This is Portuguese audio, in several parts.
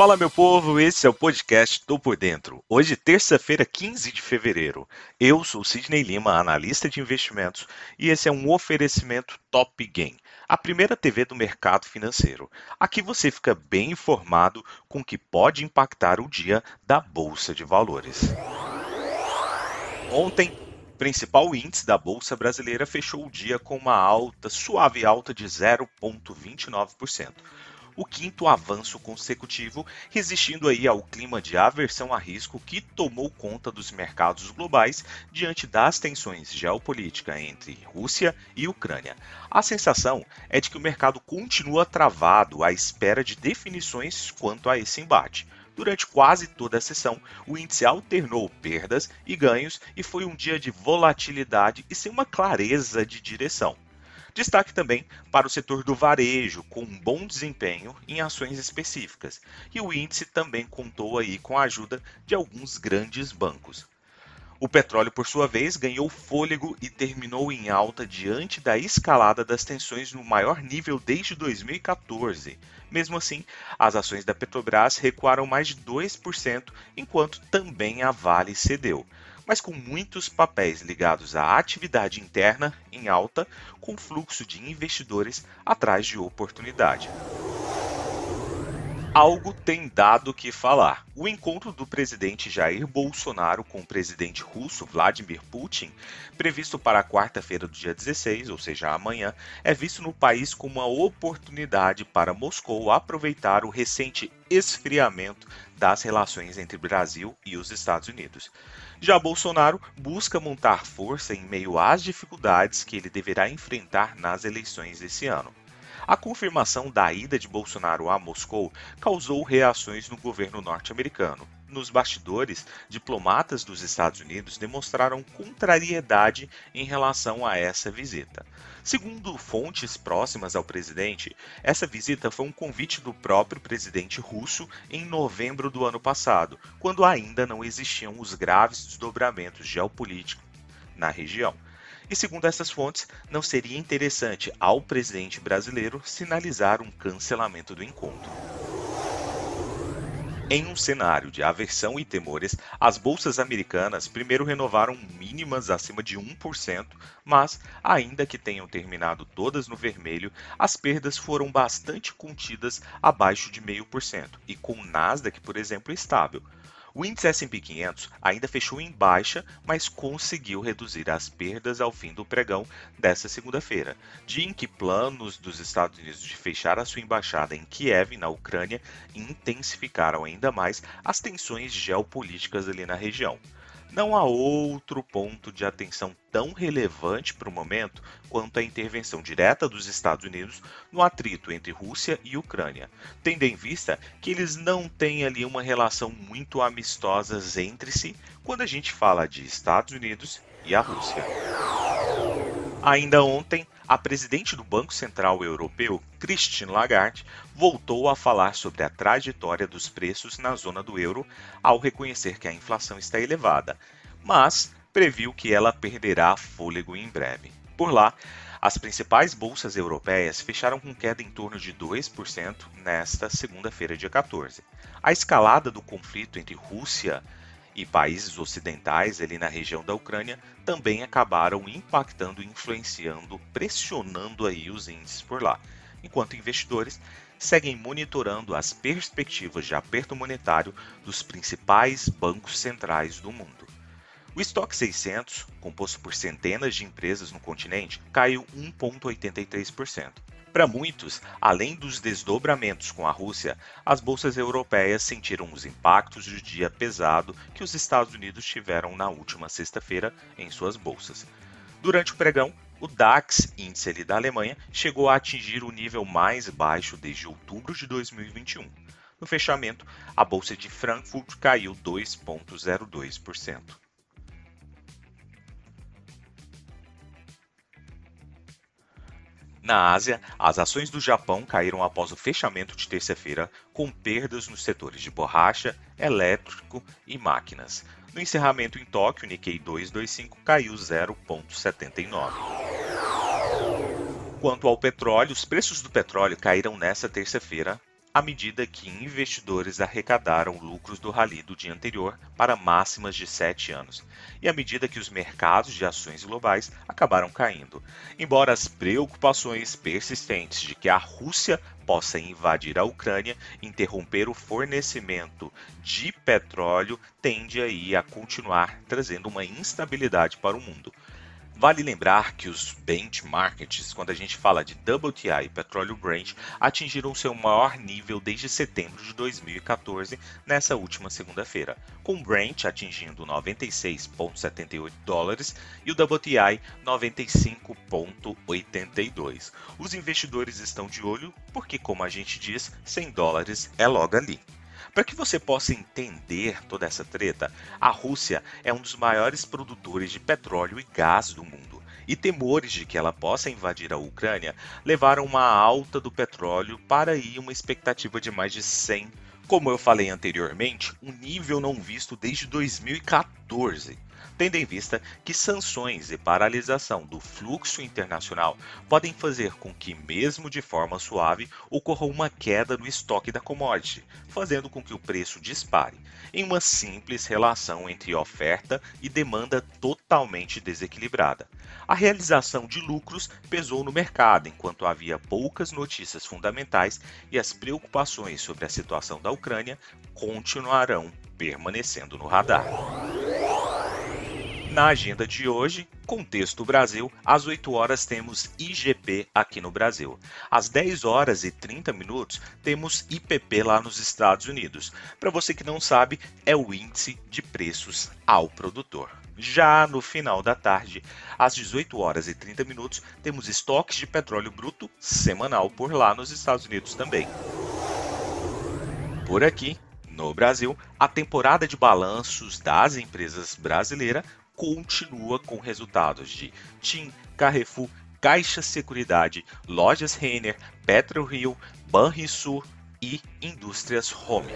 Fala meu povo, esse é o podcast Tô Por Dentro. Hoje, terça-feira, 15 de fevereiro. Eu sou Sidney Lima, analista de investimentos, e esse é um oferecimento Top Game, a primeira TV do mercado financeiro. Aqui você fica bem informado com o que pode impactar o dia da Bolsa de Valores. Ontem, principal índice da Bolsa Brasileira fechou o dia com uma alta, suave alta de 0,29% o quinto avanço consecutivo, resistindo aí ao clima de aversão a risco que tomou conta dos mercados globais diante das tensões geopolíticas entre Rússia e Ucrânia. A sensação é de que o mercado continua travado à espera de definições quanto a esse embate. Durante quase toda a sessão, o índice alternou perdas e ganhos e foi um dia de volatilidade e sem uma clareza de direção. Destaque também para o setor do varejo, com um bom desempenho em ações específicas. E o índice também contou aí com a ajuda de alguns grandes bancos. O petróleo, por sua vez, ganhou fôlego e terminou em alta diante da escalada das tensões no maior nível desde 2014. Mesmo assim, as ações da Petrobras recuaram mais de 2%, enquanto também a Vale cedeu mas com muitos papéis ligados à atividade interna em alta, com fluxo de investidores atrás de oportunidade. Algo tem dado que falar. O encontro do presidente Jair Bolsonaro com o presidente russo Vladimir Putin, previsto para quarta-feira do dia 16, ou seja, amanhã, é visto no país como uma oportunidade para Moscou aproveitar o recente esfriamento das relações entre Brasil e os Estados Unidos. Já Bolsonaro busca montar força em meio às dificuldades que ele deverá enfrentar nas eleições desse ano. A confirmação da ida de Bolsonaro a Moscou causou reações no governo norte-americano. Nos bastidores, diplomatas dos Estados Unidos demonstraram contrariedade em relação a essa visita. Segundo fontes próximas ao presidente, essa visita foi um convite do próprio presidente russo em novembro do ano passado, quando ainda não existiam os graves desdobramentos geopolíticos na região. E segundo essas fontes, não seria interessante ao presidente brasileiro sinalizar um cancelamento do encontro. Em um cenário de aversão e temores, as bolsas americanas primeiro renovaram mínimas acima de 1%, mas, ainda que tenham terminado todas no vermelho, as perdas foram bastante contidas abaixo de 0,5%, e com o Nasdaq, por exemplo, estável. O índice S&P 500 ainda fechou em baixa, mas conseguiu reduzir as perdas ao fim do pregão desta segunda-feira, dia em que planos dos Estados Unidos de fechar a sua embaixada em Kiev, na Ucrânia, intensificaram ainda mais as tensões geopolíticas ali na região não há outro ponto de atenção tão relevante para o momento quanto a intervenção direta dos Estados Unidos no atrito entre Rússia e Ucrânia, tendo em vista que eles não têm ali uma relação muito amistosa entre si quando a gente fala de Estados Unidos e a Rússia. Ainda ontem, a presidente do Banco Central Europeu, Christine Lagarde, voltou a falar sobre a trajetória dos preços na zona do euro ao reconhecer que a inflação está elevada, mas previu que ela perderá fôlego em breve. Por lá, as principais bolsas europeias fecharam com queda em torno de 2% nesta segunda-feira, dia 14. A escalada do conflito entre Rússia e países ocidentais ali na região da Ucrânia também acabaram impactando, influenciando, pressionando aí os índices por lá, enquanto investidores seguem monitorando as perspectivas de aperto monetário dos principais bancos centrais do mundo. O estoque 600, composto por centenas de empresas no continente, caiu 1,83%. Para muitos, além dos desdobramentos com a Rússia, as bolsas europeias sentiram os impactos do dia pesado que os Estados Unidos tiveram na última sexta-feira em suas bolsas. Durante o pregão, o DAX, índice da Alemanha, chegou a atingir o nível mais baixo desde outubro de 2021. No fechamento, a bolsa de Frankfurt caiu 2,02%. Na Ásia, as ações do Japão caíram após o fechamento de terça-feira, com perdas nos setores de borracha, elétrico e máquinas. No encerramento em Tóquio, o Nikkei 225 caiu 0,79. Quanto ao petróleo, os preços do petróleo caíram nesta terça-feira à medida que investidores arrecadaram lucros do rally do dia anterior para máximas de 7 anos, e à medida que os mercados de ações globais acabaram caindo. Embora as preocupações persistentes de que a Rússia possa invadir a Ucrânia, interromper o fornecimento de petróleo tende aí a continuar trazendo uma instabilidade para o mundo. Vale lembrar que os benchmarks, quando a gente fala de WTI e petróleo Brent, atingiram seu maior nível desde setembro de 2014, nessa última segunda-feira, com Brent atingindo 96,78 dólares e o WTI 95,82. Os investidores estão de olho porque, como a gente diz, 100 dólares é logo ali. Para que você possa entender toda essa treta, a Rússia é um dos maiores produtores de petróleo e gás do mundo. E temores de que ela possa invadir a Ucrânia levaram uma alta do petróleo para aí uma expectativa de mais de 100, como eu falei anteriormente, um nível não visto desde 2014 tendo em vista que sanções e paralisação do fluxo internacional podem fazer com que, mesmo de forma suave, ocorra uma queda no estoque da commodity, fazendo com que o preço dispare, em uma simples relação entre oferta e demanda totalmente desequilibrada. A realização de lucros pesou no mercado enquanto havia poucas notícias fundamentais e as preocupações sobre a situação da Ucrânia continuarão permanecendo no radar. Na agenda de hoje, Contexto Brasil, às 8 horas temos IGP aqui no Brasil. Às 10 horas e 30 minutos temos IPP lá nos Estados Unidos. Para você que não sabe, é o índice de preços ao produtor. Já no final da tarde, às 18 horas e 30 minutos, temos estoques de petróleo bruto semanal por lá nos Estados Unidos também. Por aqui, no Brasil, a temporada de balanços das empresas brasileiras continua com resultados de TIM, Carrefour, Caixa Seguridade, Lojas Renner, PetroRio, Banrisul e Indústrias Home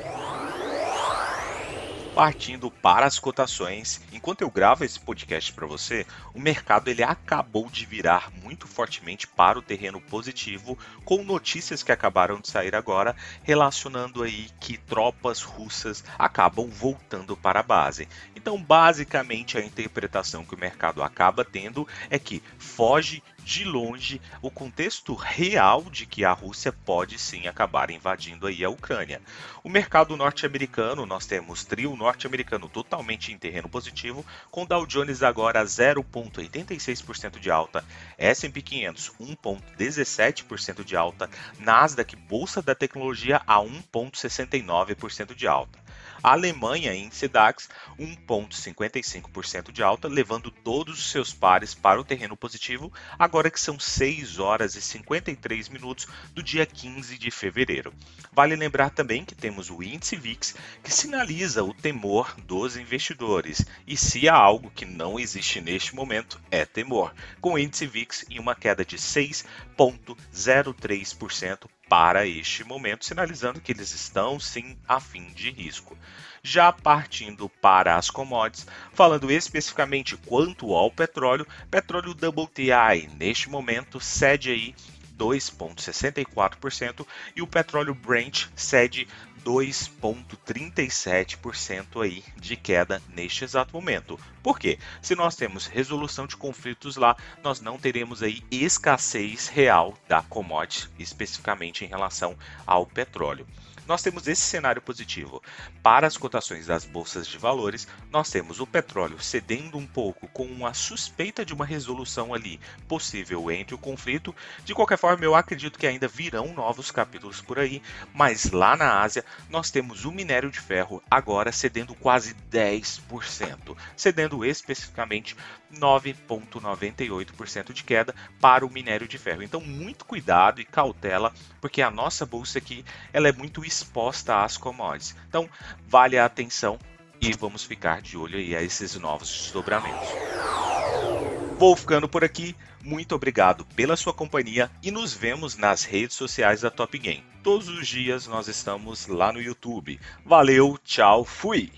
partindo para as cotações. Enquanto eu gravo esse podcast para você, o mercado ele acabou de virar muito fortemente para o terreno positivo, com notícias que acabaram de sair agora, relacionando aí que tropas russas acabam voltando para a base. Então, basicamente, a interpretação que o mercado acaba tendo é que foge de longe o contexto real de que a Rússia pode sim acabar invadindo aí a Ucrânia. O mercado norte-americano, nós temos trio norte-americano totalmente em terreno positivo, com Dow Jones agora 0,86% de alta, S&P 500 1,17% de alta, Nasdaq Bolsa da Tecnologia a 1,69% de alta. Alemanha, índice DAX, 1,55% de alta, levando todos os seus pares para o terreno positivo, agora que são 6 horas e 53 minutos do dia 15 de fevereiro. Vale lembrar também que temos o índice VIX, que sinaliza o temor dos investidores, e se há algo que não existe neste momento, é temor, com o índice VIX em uma queda de 6,03% para este momento, sinalizando que eles estão sim a fim de risco. Já partindo para as commodities, falando especificamente quanto ao petróleo, petróleo WTI neste momento cede aí 2,64% e o petróleo Brent cede 2,37% aí de queda neste exato momento. Por quê? Se nós temos resolução de conflitos lá, nós não teremos aí escassez real da commodity, especificamente em relação ao petróleo nós temos esse cenário positivo. Para as cotações das bolsas de valores, nós temos o petróleo cedendo um pouco com uma suspeita de uma resolução ali possível entre o conflito. De qualquer forma, eu acredito que ainda virão novos capítulos por aí, mas lá na Ásia nós temos o minério de ferro agora cedendo quase 10%, cedendo especificamente 9,98% de queda para o minério de ferro. Então, muito cuidado e cautela, porque a nossa bolsa aqui ela é muito exposta às commodities. Então, vale a atenção e vamos ficar de olho aí a esses novos desdobramentos. Vou ficando por aqui. Muito obrigado pela sua companhia e nos vemos nas redes sociais da Top Game. Todos os dias nós estamos lá no YouTube. Valeu, tchau, fui!